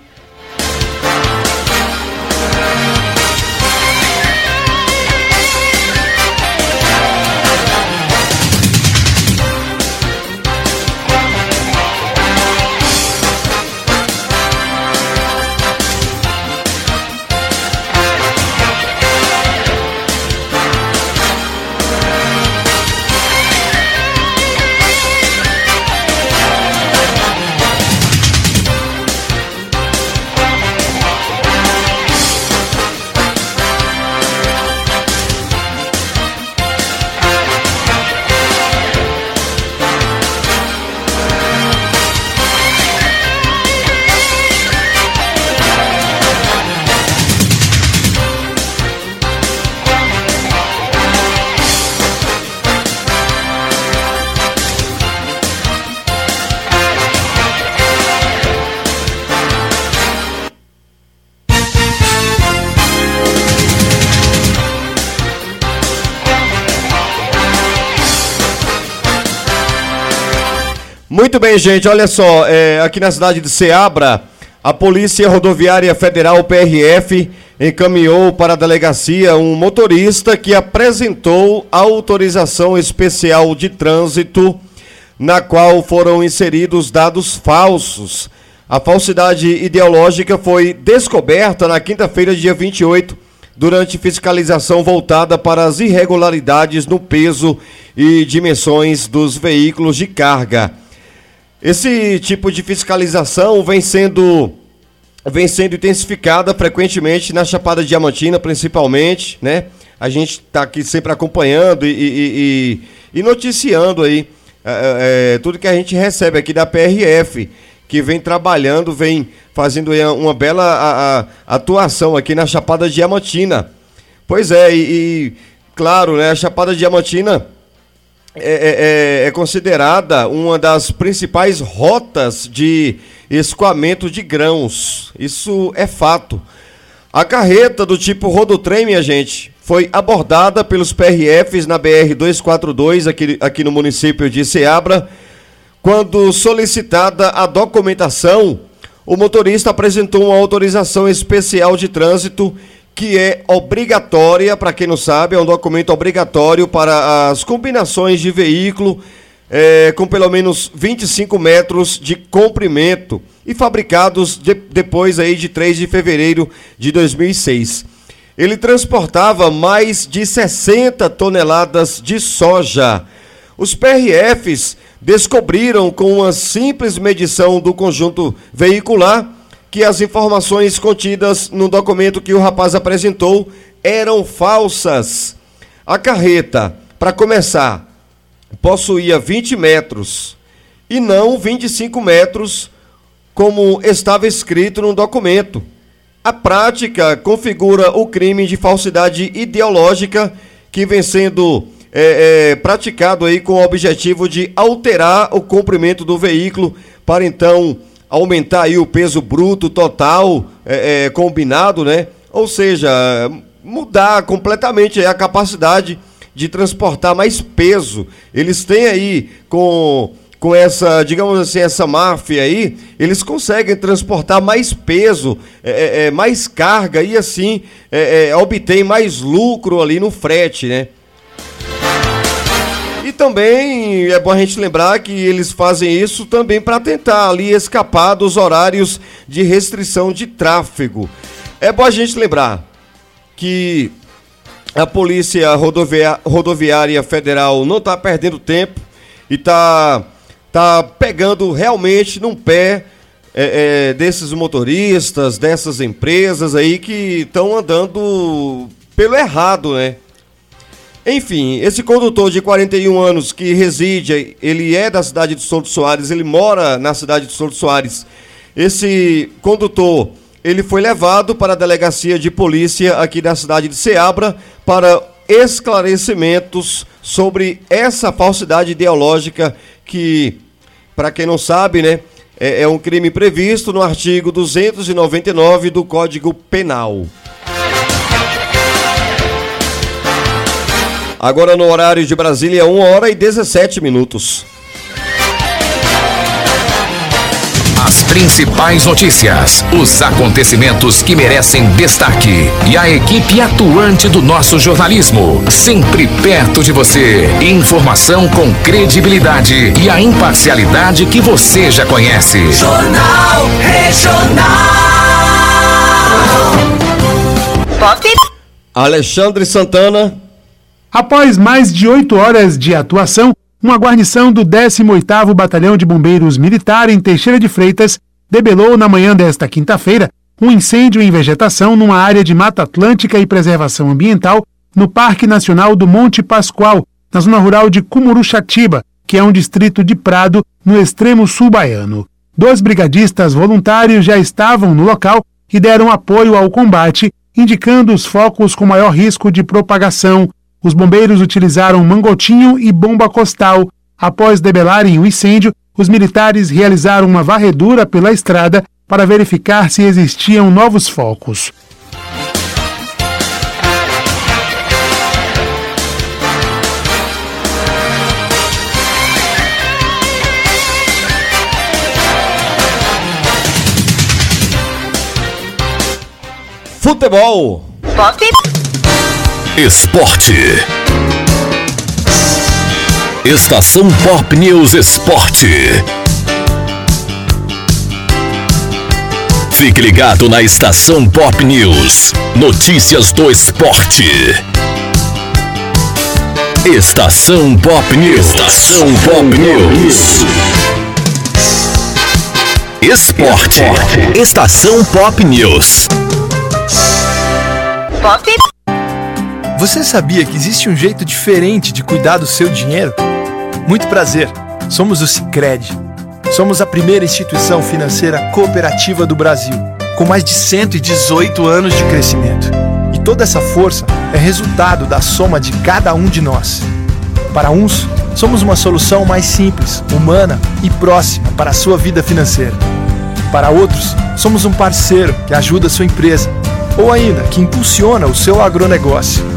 Muito bem, gente, olha só, é, aqui na cidade de Ceabra, a Polícia Rodoviária Federal PRF encaminhou para a delegacia um motorista que apresentou autorização especial de trânsito, na qual foram inseridos dados falsos. A falsidade ideológica foi descoberta na quinta-feira, dia 28, durante fiscalização voltada para as irregularidades no peso e dimensões dos veículos de carga. Esse tipo de fiscalização vem sendo vem sendo intensificada frequentemente na Chapada Diamantina, principalmente, né? A gente está aqui sempre acompanhando e, e, e, e noticiando aí é, é, tudo que a gente recebe aqui da PRF, que vem trabalhando, vem fazendo uma bela a, a, atuação aqui na Chapada Diamantina. Pois é, e, claro, né, a Chapada Diamantina é, é, é, é, considerada uma das principais rotas de escoamento de grãos. Isso é fato. A carreta do tipo rodotrem, minha gente, foi abordada pelos PRFs na BR-242 aqui, aqui no município de Ceabra. Quando solicitada a documentação, o motorista apresentou uma autorização especial de trânsito que é obrigatória, para quem não sabe, é um documento obrigatório para as combinações de veículo é, com pelo menos 25 metros de comprimento e fabricados de, depois aí de 3 de fevereiro de 2006. Ele transportava mais de 60 toneladas de soja. Os PRFs descobriram com uma simples medição do conjunto veicular que as informações contidas no documento que o rapaz apresentou eram falsas. A carreta, para começar, possuía 20 metros e não 25 metros, como estava escrito no documento. A prática configura o crime de falsidade ideológica que vem sendo é, é, praticado aí com o objetivo de alterar o comprimento do veículo para então aumentar aí o peso bruto total é, é, combinado, né? Ou seja, mudar completamente a capacidade de transportar mais peso. Eles têm aí com com essa, digamos assim, essa máfia aí, eles conseguem transportar mais peso, é, é, é mais carga e assim é, é, obtém mais lucro ali no frete, né? E também é bom a gente lembrar que eles fazem isso também para tentar ali escapar dos horários de restrição de tráfego. É bom a gente lembrar que a Polícia Rodovia Rodoviária Federal não está perdendo tempo e está tá pegando realmente num pé é, é, desses motoristas, dessas empresas aí que estão andando pelo errado, né? Enfim, esse condutor de 41 anos que reside, ele é da cidade de Souto Soares, ele mora na cidade de Souto Soares. Esse condutor, ele foi levado para a delegacia de polícia aqui da cidade de Ceabra para esclarecimentos sobre essa falsidade ideológica que, para quem não sabe, né, é, é um crime previsto no artigo 299 do Código Penal. Agora no horário de Brasília, 1 hora e 17 minutos. As principais notícias, os acontecimentos que merecem destaque e a equipe atuante do nosso jornalismo, sempre perto de você. Informação com credibilidade e a imparcialidade que você já conhece. Jornal Regional. Pop. Alexandre Santana. Após mais de oito horas de atuação, uma guarnição do 18º Batalhão de Bombeiros Militar em Teixeira de Freitas debelou na manhã desta quinta-feira um incêndio em vegetação numa área de Mata Atlântica e Preservação Ambiental no Parque Nacional do Monte Pascoal, na zona rural de Cumuruxatiba, que é um distrito de Prado, no extremo sul baiano. Dois brigadistas voluntários já estavam no local e deram apoio ao combate, indicando os focos com maior risco de propagação, os bombeiros utilizaram mangotinho e bomba costal. Após debelarem o incêndio, os militares realizaram uma varredura pela estrada para verificar se existiam novos focos. Futebol. Pop. Esporte. Estação Pop News Esporte. Fique ligado na Estação Pop News. Notícias do esporte. Estação Pop News. Estação Pop News. Esporte. Estação Pop News. Pop. Você sabia que existe um jeito diferente de cuidar do seu dinheiro? Muito prazer. Somos o Sicredi. Somos a primeira instituição financeira cooperativa do Brasil, com mais de 118 anos de crescimento. E toda essa força é resultado da soma de cada um de nós. Para uns, somos uma solução mais simples, humana e próxima para a sua vida financeira. Para outros, somos um parceiro que ajuda a sua empresa ou ainda que impulsiona o seu agronegócio.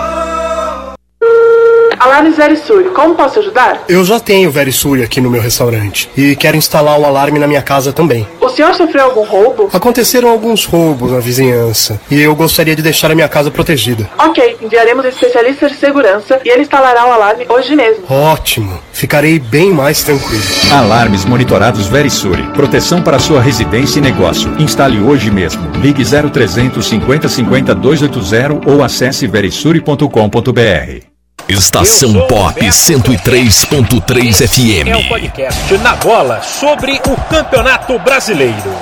Alarmes Verisuri, como posso ajudar? Eu já tenho Verisuri aqui no meu restaurante e quero instalar um alarme na minha casa também. O senhor sofreu algum roubo? Aconteceram alguns roubos na vizinhança e eu gostaria de deixar a minha casa protegida. Ok, enviaremos um especialista de segurança e ele instalará o alarme hoje mesmo. Ótimo, ficarei bem mais tranquilo. Alarmes monitorados Verisuri, proteção para sua residência e negócio. Instale hoje mesmo. Ligue 0300 50 50 280 ou acesse verisuri.com.br. Estação Pop 103.3 FM. É o podcast na bola sobre o Campeonato Brasileiro.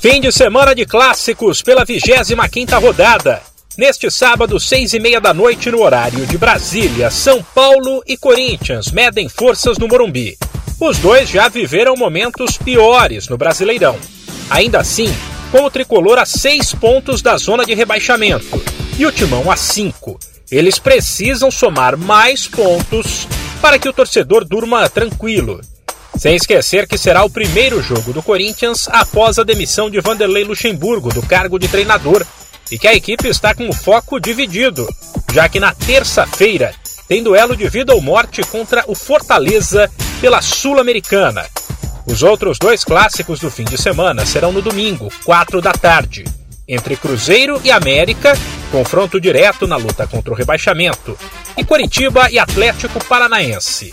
Fim de semana de clássicos pela 25 quinta rodada. Neste sábado, seis e meia da noite, no horário de Brasília, São Paulo e Corinthians medem forças no Morumbi. Os dois já viveram momentos piores no Brasileirão. Ainda assim, com o tricolor a seis pontos da zona de rebaixamento e o timão a cinco, eles precisam somar mais pontos para que o torcedor durma tranquilo. Sem esquecer que será o primeiro jogo do Corinthians após a demissão de Vanderlei Luxemburgo do cargo de treinador e que a equipe está com o foco dividido, já que na terça-feira tem duelo de vida ou morte contra o Fortaleza pela Sul-Americana. Os outros dois clássicos do fim de semana serão no domingo, 4 da tarde, entre Cruzeiro e América, confronto direto na luta contra o rebaixamento, e Coritiba e Atlético Paranaense.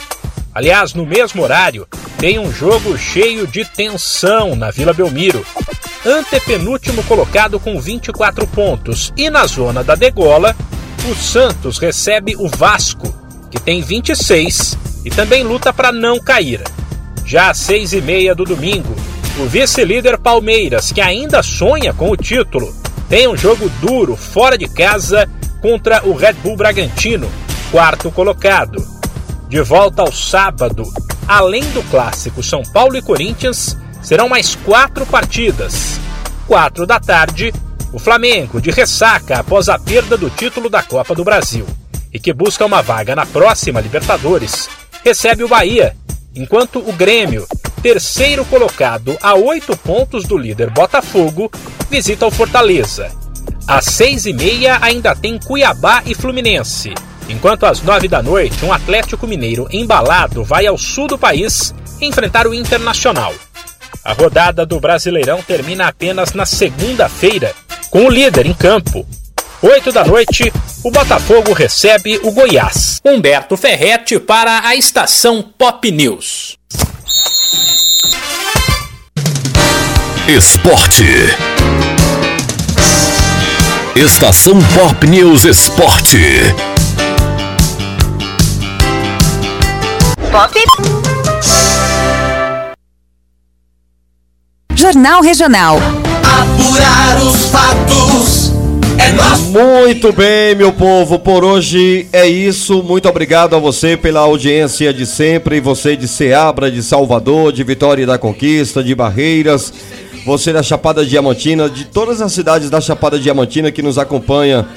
Aliás, no mesmo horário, tem um jogo cheio de tensão na Vila Belmiro. Antepenúltimo colocado com 24 pontos. E na zona da degola, o Santos recebe o Vasco, que tem 26 e também luta para não cair. Já às seis e meia do domingo, o vice-líder Palmeiras, que ainda sonha com o título, tem um jogo duro fora de casa contra o Red Bull Bragantino, quarto colocado. De volta ao sábado, além do clássico São Paulo e Corinthians, serão mais quatro partidas. Quatro da tarde, o Flamengo, de ressaca após a perda do título da Copa do Brasil e que busca uma vaga na próxima Libertadores, recebe o Bahia, enquanto o Grêmio, terceiro colocado a oito pontos do líder Botafogo, visita o Fortaleza. Às seis e meia ainda tem Cuiabá e Fluminense enquanto às nove da noite um Atlético Mineiro embalado vai ao sul do país enfrentar o Internacional. A rodada do Brasileirão termina apenas na segunda-feira, com o líder em campo. Oito da noite, o Botafogo recebe o Goiás. Humberto Ferretti para a estação Pop News. Esporte. Estação Pop News Esporte. Pop. Jornal Regional. Apurar os fatos é nosso. Muito bem, meu povo, por hoje é isso. Muito obrigado a você pela audiência de sempre. Você de Ceabra, de Salvador, de Vitória da Conquista, de Barreiras. Você da Chapada Diamantina, de todas as cidades da Chapada Diamantina que nos acompanha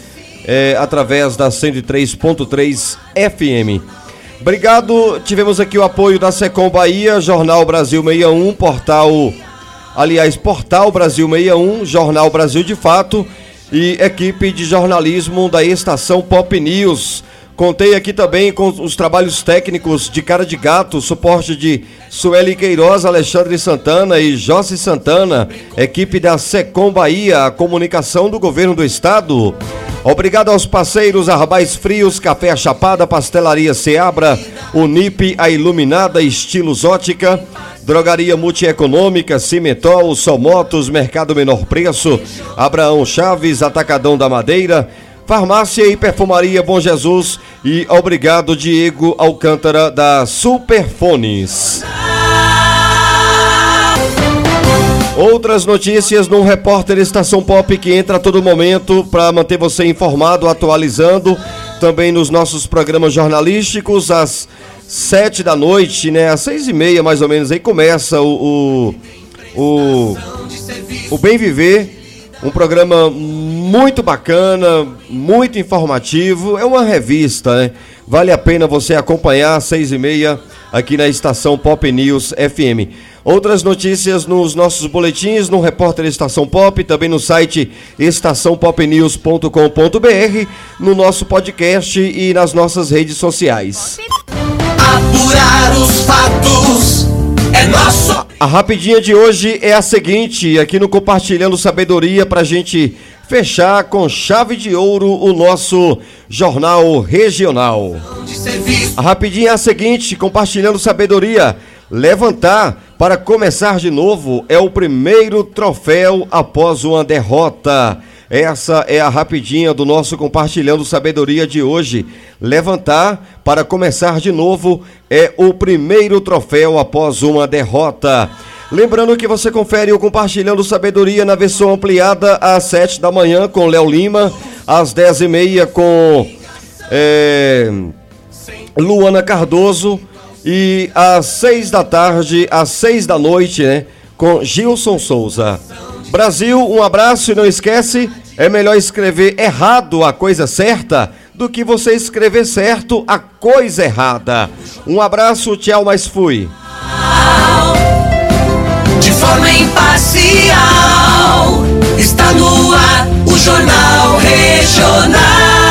é, através da 103.3 FM. Obrigado. Tivemos aqui o apoio da Secom Bahia, Jornal Brasil 61, Portal. Aliás, Portal Brasil 61, Jornal Brasil de Fato e equipe de jornalismo da estação Pop News. Contei aqui também com os trabalhos técnicos de Cara de Gato, suporte de Sueli Queiroz, Alexandre Santana e Jossi Santana, equipe da Secom Bahia, comunicação do governo do estado. Obrigado aos parceiros Arrabais Frios, Café Chapada, Pastelaria Seabra, Unip, a Iluminada Estilos Ótica, Drogaria Multieconômica, Cimetol, Somotos, Mercado Menor Preço, Abraão Chaves, Atacadão da Madeira, Farmácia e Perfumaria Bom Jesus e obrigado Diego Alcântara da Superfones. Outras notícias no repórter Estação Pop que entra a todo momento para manter você informado, atualizando. Também nos nossos programas jornalísticos, às sete da noite, né? Às seis e meia mais ou menos, aí começa o, o, o, o Bem Viver, um programa muito bacana, muito informativo. É uma revista, né? Vale a pena você acompanhar às seis e meia aqui na estação Pop News FM. Outras notícias nos nossos boletins, no repórter Estação Pop, também no site estaçãopopnews.com.br, no nosso podcast e nas nossas redes sociais. Apurar os fatos é nosso. A, rapidinha de hoje é a seguinte, aqui no Compartilhando Sabedoria, pra gente fechar com chave de ouro o nosso jornal regional. A rapidinha é a seguinte, compartilhando sabedoria. Levantar para começar de novo é o primeiro troféu após uma derrota. Essa é a rapidinha do nosso compartilhando sabedoria de hoje. Levantar para começar de novo é o primeiro troféu após uma derrota. Lembrando que você confere o Compartilhando Sabedoria na versão ampliada às 7 da manhã com Léo Lima, às 10h30 com é, Luana Cardoso e às 6 da tarde, às 6 da noite, né? Com Gilson Souza. Brasil, um abraço e não esquece, é melhor escrever errado a coisa certa do que você escrever certo a coisa errada. Um abraço, tchau, mas fui. De forma imparcial, está no ar o Jornal Regional.